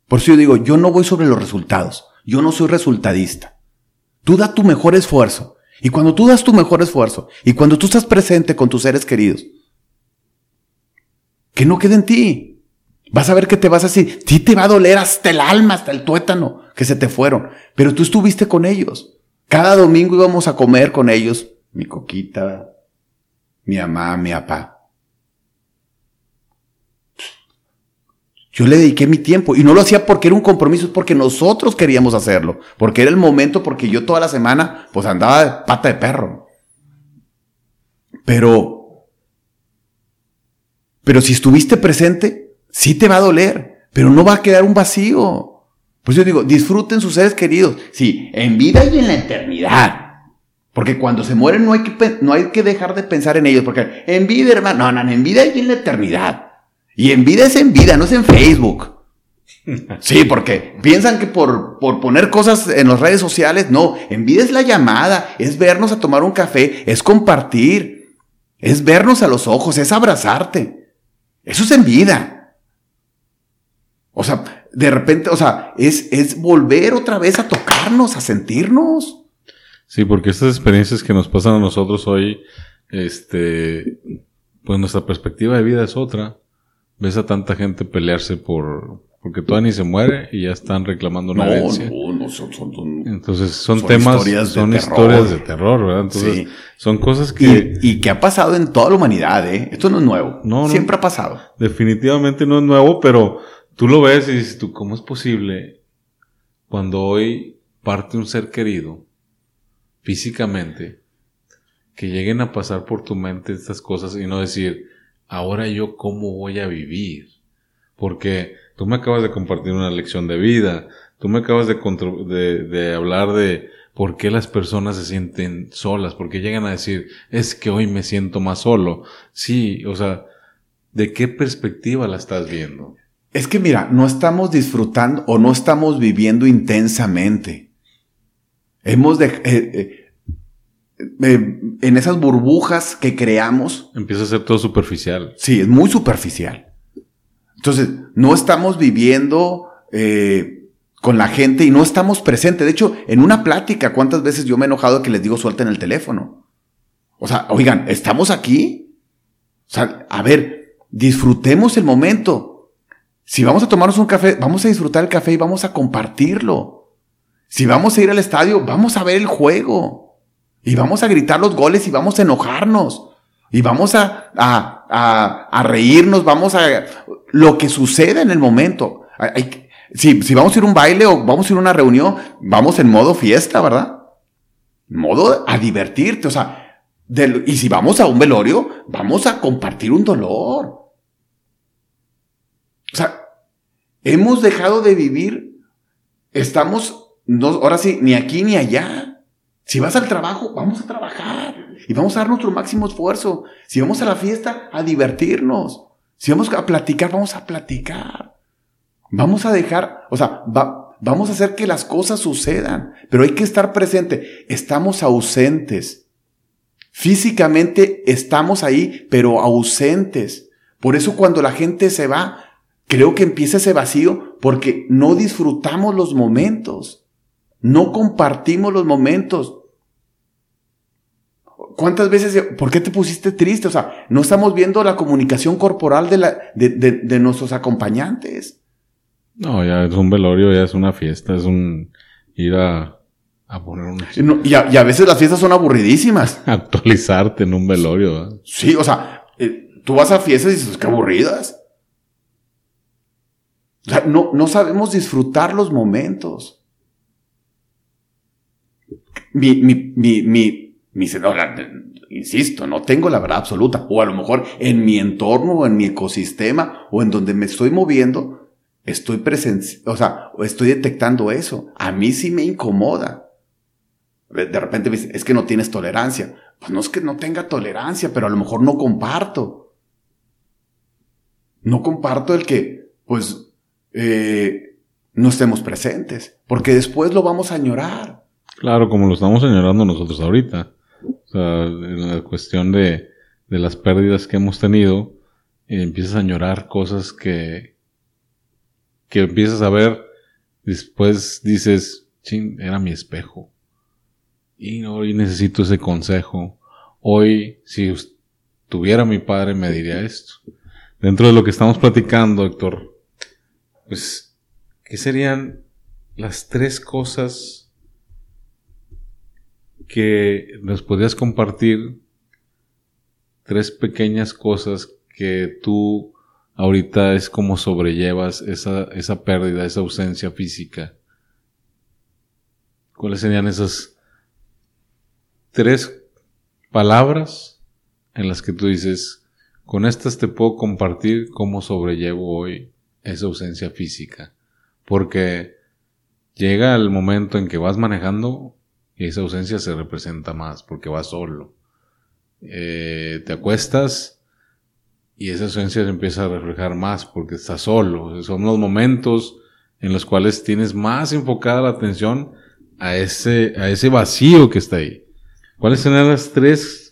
por eso yo digo, yo no voy sobre los resultados, yo no soy resultadista. Tú da tu mejor esfuerzo. Y cuando tú das tu mejor esfuerzo, y cuando tú estás presente con tus seres queridos, que no quede en ti, Vas a ver que te vas así. Sí te va a doler hasta el alma, hasta el tuétano, que se te fueron. Pero tú estuviste con ellos. Cada domingo íbamos a comer con ellos. Mi coquita, mi mamá, mi papá. Yo le dediqué mi tiempo y no lo hacía porque era un compromiso, es porque nosotros queríamos hacerlo, porque era el momento, porque yo toda la semana pues andaba de pata de perro. Pero, pero si estuviste presente, sí te va a doler, pero no va a quedar un vacío. Pues yo digo, disfruten sus seres queridos. Sí, en vida y en la eternidad. Porque cuando se mueren no hay que, no hay que dejar de pensar en ellos. Porque en vida, hermano, no, no, en vida y en la eternidad. Y en vida es en vida, no es en Facebook. Sí, porque piensan que por, por poner cosas en las redes sociales, no, en vida es la llamada, es vernos a tomar un café, es compartir, es vernos a los ojos, es abrazarte. Eso es en vida. O sea, de repente, o sea, es, es volver otra vez a tocarnos, a sentirnos. Sí, porque estas experiencias que nos pasan a nosotros hoy, este, pues nuestra perspectiva de vida es otra. Ves a tanta gente pelearse por, porque todavía ni se muere y ya están reclamando una no, No, no, son, son, Entonces son, temas, historias son historias de terror, ¿verdad? Entonces son cosas que... Y, que ha pasado en toda la humanidad, ¿eh? Esto no es nuevo. No, Siempre ha pasado. Definitivamente no es nuevo, pero Tú lo ves y dices tú, ¿cómo es posible cuando hoy parte un ser querido físicamente que lleguen a pasar por tu mente estas cosas y no decir, ahora yo cómo voy a vivir? Porque tú me acabas de compartir una lección de vida, tú me acabas de, de, hablar de por qué las personas se sienten solas, porque llegan a decir, es que hoy me siento más solo. Sí, o sea, ¿de qué perspectiva la estás viendo? Es que mira, no estamos disfrutando o no estamos viviendo intensamente. Hemos de... Eh, eh, eh, en esas burbujas que creamos. Empieza a ser todo superficial. Sí, es muy superficial. Entonces, no estamos viviendo con la gente y no estamos presentes. De hecho, en una plática, ¿cuántas veces yo me he enojado que les digo suelten el teléfono? O sea, oigan, ¿estamos aquí? O sea, a ver, disfrutemos el momento. Si vamos a tomarnos un café, vamos a disfrutar el café y vamos a compartirlo. Si vamos a ir al estadio, vamos a ver el juego. Y vamos a gritar los goles y vamos a enojarnos. Y vamos a, a, a, reírnos, vamos a... Lo que suceda en el momento. si, si vamos a ir a un baile o vamos a ir a una reunión, vamos en modo fiesta, ¿verdad? Modo a divertirte, o sea, y si vamos a un velorio, vamos a compartir un dolor. O sea, hemos dejado de vivir, estamos, no, ahora sí, ni aquí ni allá. Si vas al trabajo, vamos a trabajar y vamos a dar nuestro máximo esfuerzo. Si vamos a la fiesta, a divertirnos. Si vamos a platicar, vamos a platicar. Vamos a dejar, o sea, vamos a hacer que las cosas sucedan, pero hay que estar presente. Estamos ausentes. Físicamente estamos ahí, pero ausentes. Por eso cuando la gente se va, creo que empieza ese vacío porque no disfrutamos los momentos. No compartimos los momentos. ¿Cuántas veces, por qué te pusiste triste? O sea, no estamos viendo la comunicación corporal de, la, de, nuestros acompañantes. No, ya es un velorio, ya es una fiesta, es un ir a, a poner un... y, a, veces las fiestas son aburridísimas. Actualizarte en un velorio. Sí, o sea, eh, tú vas a fiestas y dices, qué aburridas. O sea, no, no sabemos disfrutar los momentos. Mi, mi, mi, mi, insisto, no tengo la verdad absoluta. O a lo mejor en mi entorno o en mi ecosistema o en donde me estoy moviendo, estoy presente, o sea, estoy detectando eso. A mí sí me incomoda. De repente me dice, es que no tienes tolerancia. Pues no es que no tenga tolerancia, pero a lo mejor no comparto. No comparto el que, pues, eh, no estemos presentes, porque después lo vamos a añorar. Claro, como lo estamos añorando nosotros ahorita. O sea, en la cuestión de, las pérdidas que hemos tenido, empiezas a añorar cosas que, que empiezas a ver, después dices, ching, era mi espejo. Y hoy necesito ese consejo. Hoy, si tuviera mi padre, me diría esto. Dentro de lo que estamos platicando, Héctor, pues, ¿qué serían las tres cosas que nos podrías compartir tres pequeñas cosas que tú ahorita es como sobrellevas esa, esa pérdida, esa ausencia física. ¿Cuáles serían esas tres palabras en las que tú dices, con estas te puedo compartir cómo sobrellevo hoy esa ausencia física? Porque llega el momento en que vas manejando y esa ausencia se representa más porque vas solo. Eh, te acuestas y esa ausencia se empieza a reflejar más porque estás solo. Son los momentos en los cuales tienes más enfocada la atención a ese, a ese vacío que está ahí. ¿Cuáles son las tres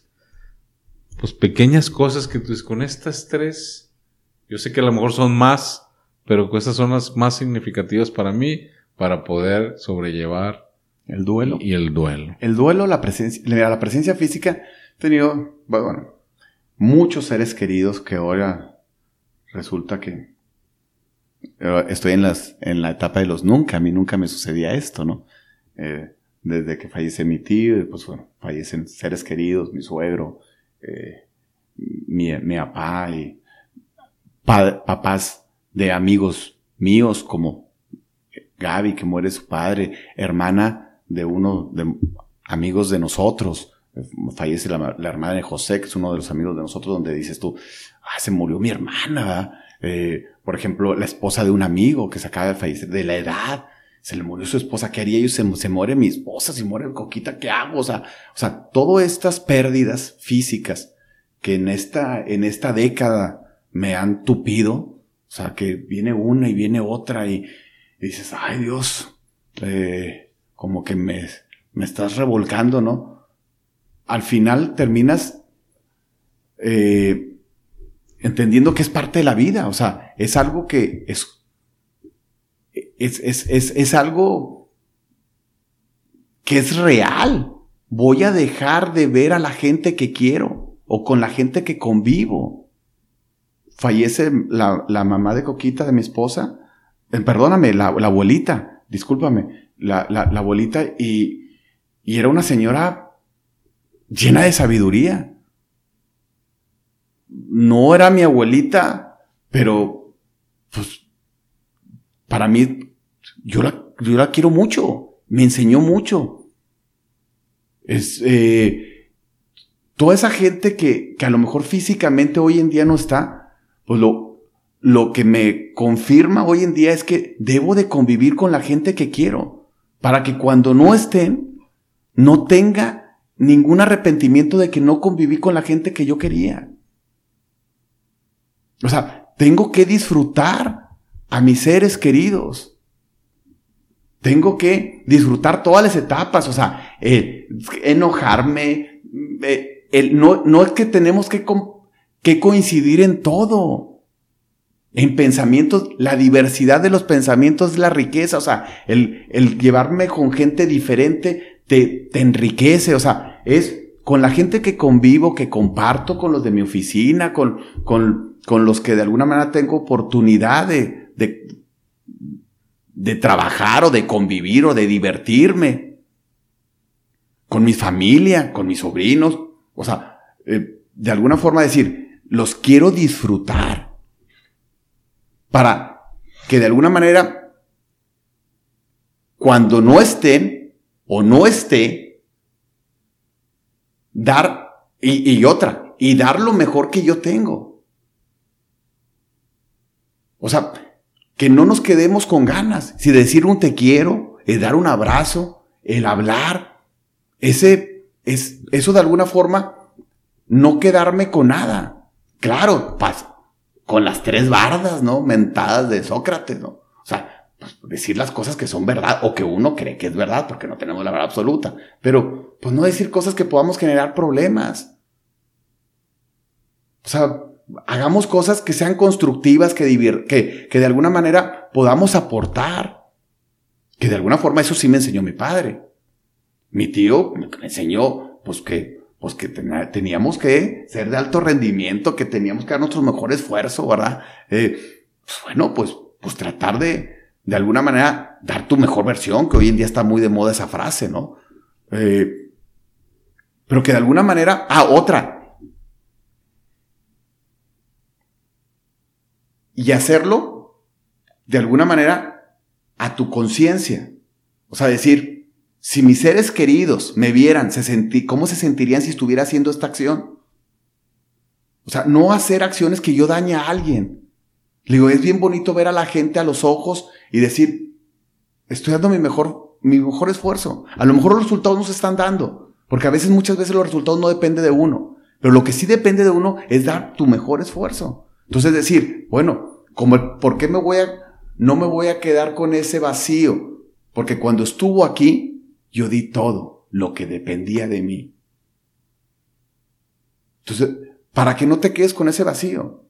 pues, pequeñas cosas que tú dices, con estas tres, yo sé que a lo mejor son más, pero estas son las más significativas para mí para poder sobrellevar el duelo. Y el duelo. El duelo, la presencia, la presencia física, he tenido, bueno, muchos seres queridos que ahora resulta que eh, estoy en, las, en la etapa de los nunca, a mí nunca me sucedía esto, ¿no? Eh, desde que fallece mi tío, pues bueno, fallecen seres queridos, mi suegro, eh, mi, mi, papá y papás de amigos míos como Gaby, que muere su padre, hermana de uno de amigos de nosotros. Fallece la, hermana de José, que es uno de los amigos de nosotros, donde dices tú, ah, se murió mi hermana. Eh, por ejemplo, la esposa de un amigo que se acaba de fallecer, de la edad, se le murió su esposa, ¿qué haría yo? Se, se muere mi esposa, si muere Coquita, ¿qué hago? O sea, o sea, todas estas pérdidas físicas que en esta, en esta década me han tupido, o sea, que viene una y viene otra y, dices, ay Dios, eh, como que me, me estás revolcando, ¿no? Al final terminas eh, entendiendo que es parte de la vida, o sea, es algo que es, es, es, es algo que es real. Voy a dejar de ver a la gente que quiero o con la gente que convivo. Fallece la, la mamá de Coquita, de mi esposa. Eh, perdóname, la, la abuelita, discúlpame la, la, abuelita y, y era una señora llena de sabiduría. No era mi abuelita, pero pues para mí yo la, yo la quiero mucho, me enseñó mucho. Es eh, toda esa gente que, que a lo mejor físicamente hoy en día no está, pues lo, lo que me confirma hoy en día es que debo de convivir con la gente que quiero para que cuando no estén, no tenga ningún arrepentimiento de que no conviví con la gente que yo quería. O sea, tengo que disfrutar a mis seres queridos. tengo que disfrutar todas las etapas, o sea, enojarme, eh, no, no, es que tenemos que, que coincidir en todo. En pensamientos, la diversidad de los pensamientos es la riqueza, o sea, el, el llevarme con gente diferente te, te enriquece, o sea, es con la gente que convivo, que comparto, con los de mi oficina, con, con, con los que de alguna manera tengo oportunidad de, de, de trabajar o de convivir o de divertirme. Con mi familia, con mis sobrinos. O sea, eh, de alguna forma decir, los quiero disfrutar. Para que de alguna manera, cuando no estén o no esté, dar, y, otra, y dar lo mejor que yo tengo. O sea, que no nos quedemos con ganas. Si decir un te quiero, el dar un abrazo, el hablar, ese, es, eso de alguna forma, no quedarme con nada. Claro, con las tres bardas, ¿no? Mentadas de Sócrates, ¿no? O sea, pues, decir las cosas que son verdad o que uno cree que es verdad porque no tenemos la verdad absoluta. Pero, pues no decir cosas que podamos generar problemas. O sea, hagamos cosas que sean constructivas, que, que, que de alguna manera podamos aportar. Que de alguna forma eso sí me enseñó mi padre. Mi tío me enseñó, pues que, pues que teníamos que ser de alto rendimiento, que teníamos que dar nuestro mejor esfuerzo, ¿verdad? Eh, pues bueno, pues, pues tratar de, de alguna manera, dar tu mejor versión, que hoy en día está muy de moda esa frase, ¿no? Eh, pero que de alguna manera, ah, otra, y hacerlo de alguna manera a tu conciencia. O sea, decir, si mis seres queridos me vieran, se ¿cómo se sentirían si estuviera haciendo esta acción? O sea, no hacer acciones que yo dañe a alguien. Le digo, es bien bonito ver a la gente a los ojos y decir, estoy dando mi mejor, mi mejor esfuerzo. A lo mejor los resultados no se están dando, porque a veces, muchas veces los resultados no dependen de uno. Pero lo que sí depende de uno es dar tu mejor esfuerzo. Entonces decir, bueno, ¿por qué me voy a, no me voy a quedar con ese vacío? Porque cuando estuvo aquí, yo di todo lo que dependía de mí. Entonces, para que no te quedes con ese vacío.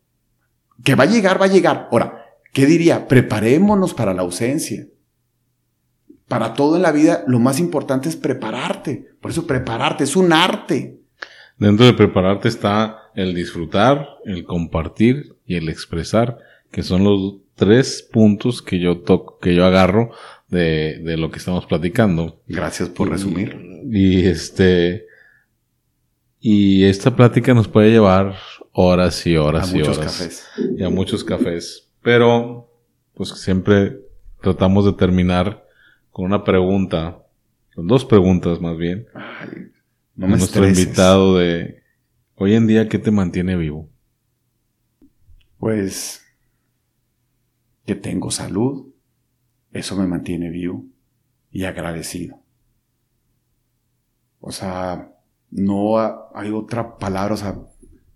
Que va a llegar, va a llegar. Ahora, ¿qué diría? Preparémonos para la ausencia. Para todo en la vida, lo más importante es prepararte. Por eso prepararte es un arte. Dentro de prepararte está el disfrutar, el compartir y el expresar, que son los tres puntos que yo toco, que yo agarro de, de lo que estamos platicando. Gracias por resumir. Y, este, y esta plática nos puede llevar horas y horas a y muchos horas. cafés. Y a muchos cafés. Pero, pues siempre tratamos de terminar con una pregunta, con dos preguntas más bien. Ay, no me nuestro estreses. invitado de hoy en día, ¿qué te mantiene vivo? Pues que tengo salud, eso me mantiene vivo y agradecido. O sea, no ha- hay otra palabra, o sea,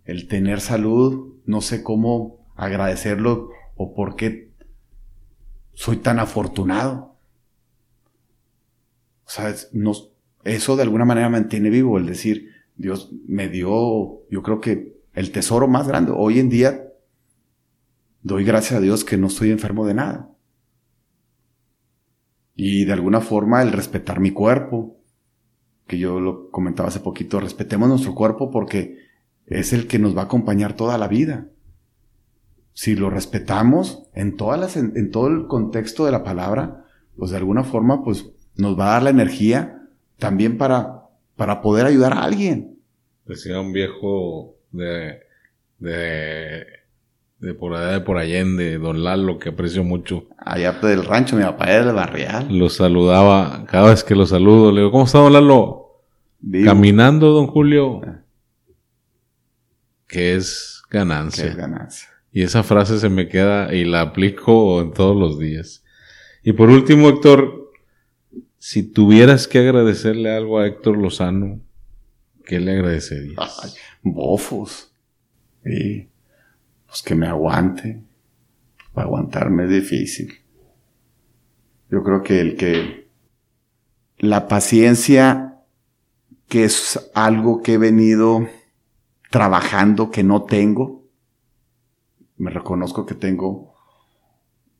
el tener salud, no sé cómo agradecerlo o por qué soy tan afortunado. O sea, eso de alguna manera mantiene vivo el decir, Dios me dio, yo creo que el tesoro más grande. Hoy en día doy gracias a Dios que no estoy enfermo de nada. Y de alguna forma el respetar mi cuerpo, que yo lo comentaba hace poquito, respetemos nuestro cuerpo porque es el que nos va a acompañar toda la vida. Si lo respetamos en, todas las, en, en todo el contexto de la palabra, pues de alguna forma pues nos va a dar la energía también para, para poder ayudar a alguien. Decía un viejo de, de, de por allá de por Allende, don Lalo, que aprecio mucho. Allá del rancho, mi papá era del barrial. Lo saludaba, cada vez que lo saludo, le digo, ¿cómo está don Lalo? Vivo. Caminando, don Julio. Ah. Que es ganancia. ganancia. Y esa frase se me queda y la aplico en todos los días. Y por último, Héctor, si tuvieras que agradecerle algo a Héctor Lozano, ¿qué le agradecerías? Ay, bofos. Sí. Pues que me aguante. Para aguantarme es difícil. Yo creo que el que la paciencia, que es algo que he venido trabajando, que no tengo, me reconozco que tengo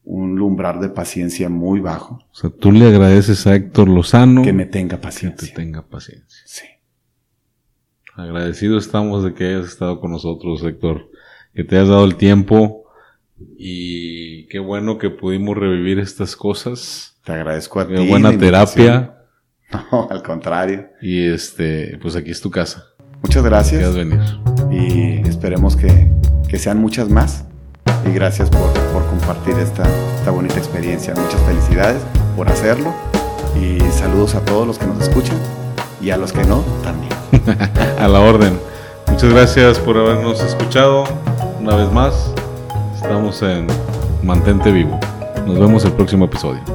un lumbrar de paciencia muy bajo. O sea, tú le agradeces a Héctor Lozano que me tenga que paciencia. te tenga paciencia. Sí. Agradecidos estamos de que hayas estado con nosotros, Héctor, que te hayas dado el tiempo y qué bueno que pudimos revivir estas cosas. Te agradezco a ti. Qué buena la invitación. terapia No, al contrario. y este, pues aquí es tu casa. Muchas gracias. Quieras venir. y esperemos que, que sean muchas más. Y gracias por, por compartir esta, esta bonita experiencia. Muchas felicidades por hacerlo. Y saludos a todos los que nos escuchan y a los que no también. A la orden. Muchas gracias por habernos escuchado una vez más. Estamos en Mantente Vivo. Nos vemos el próximo episodio.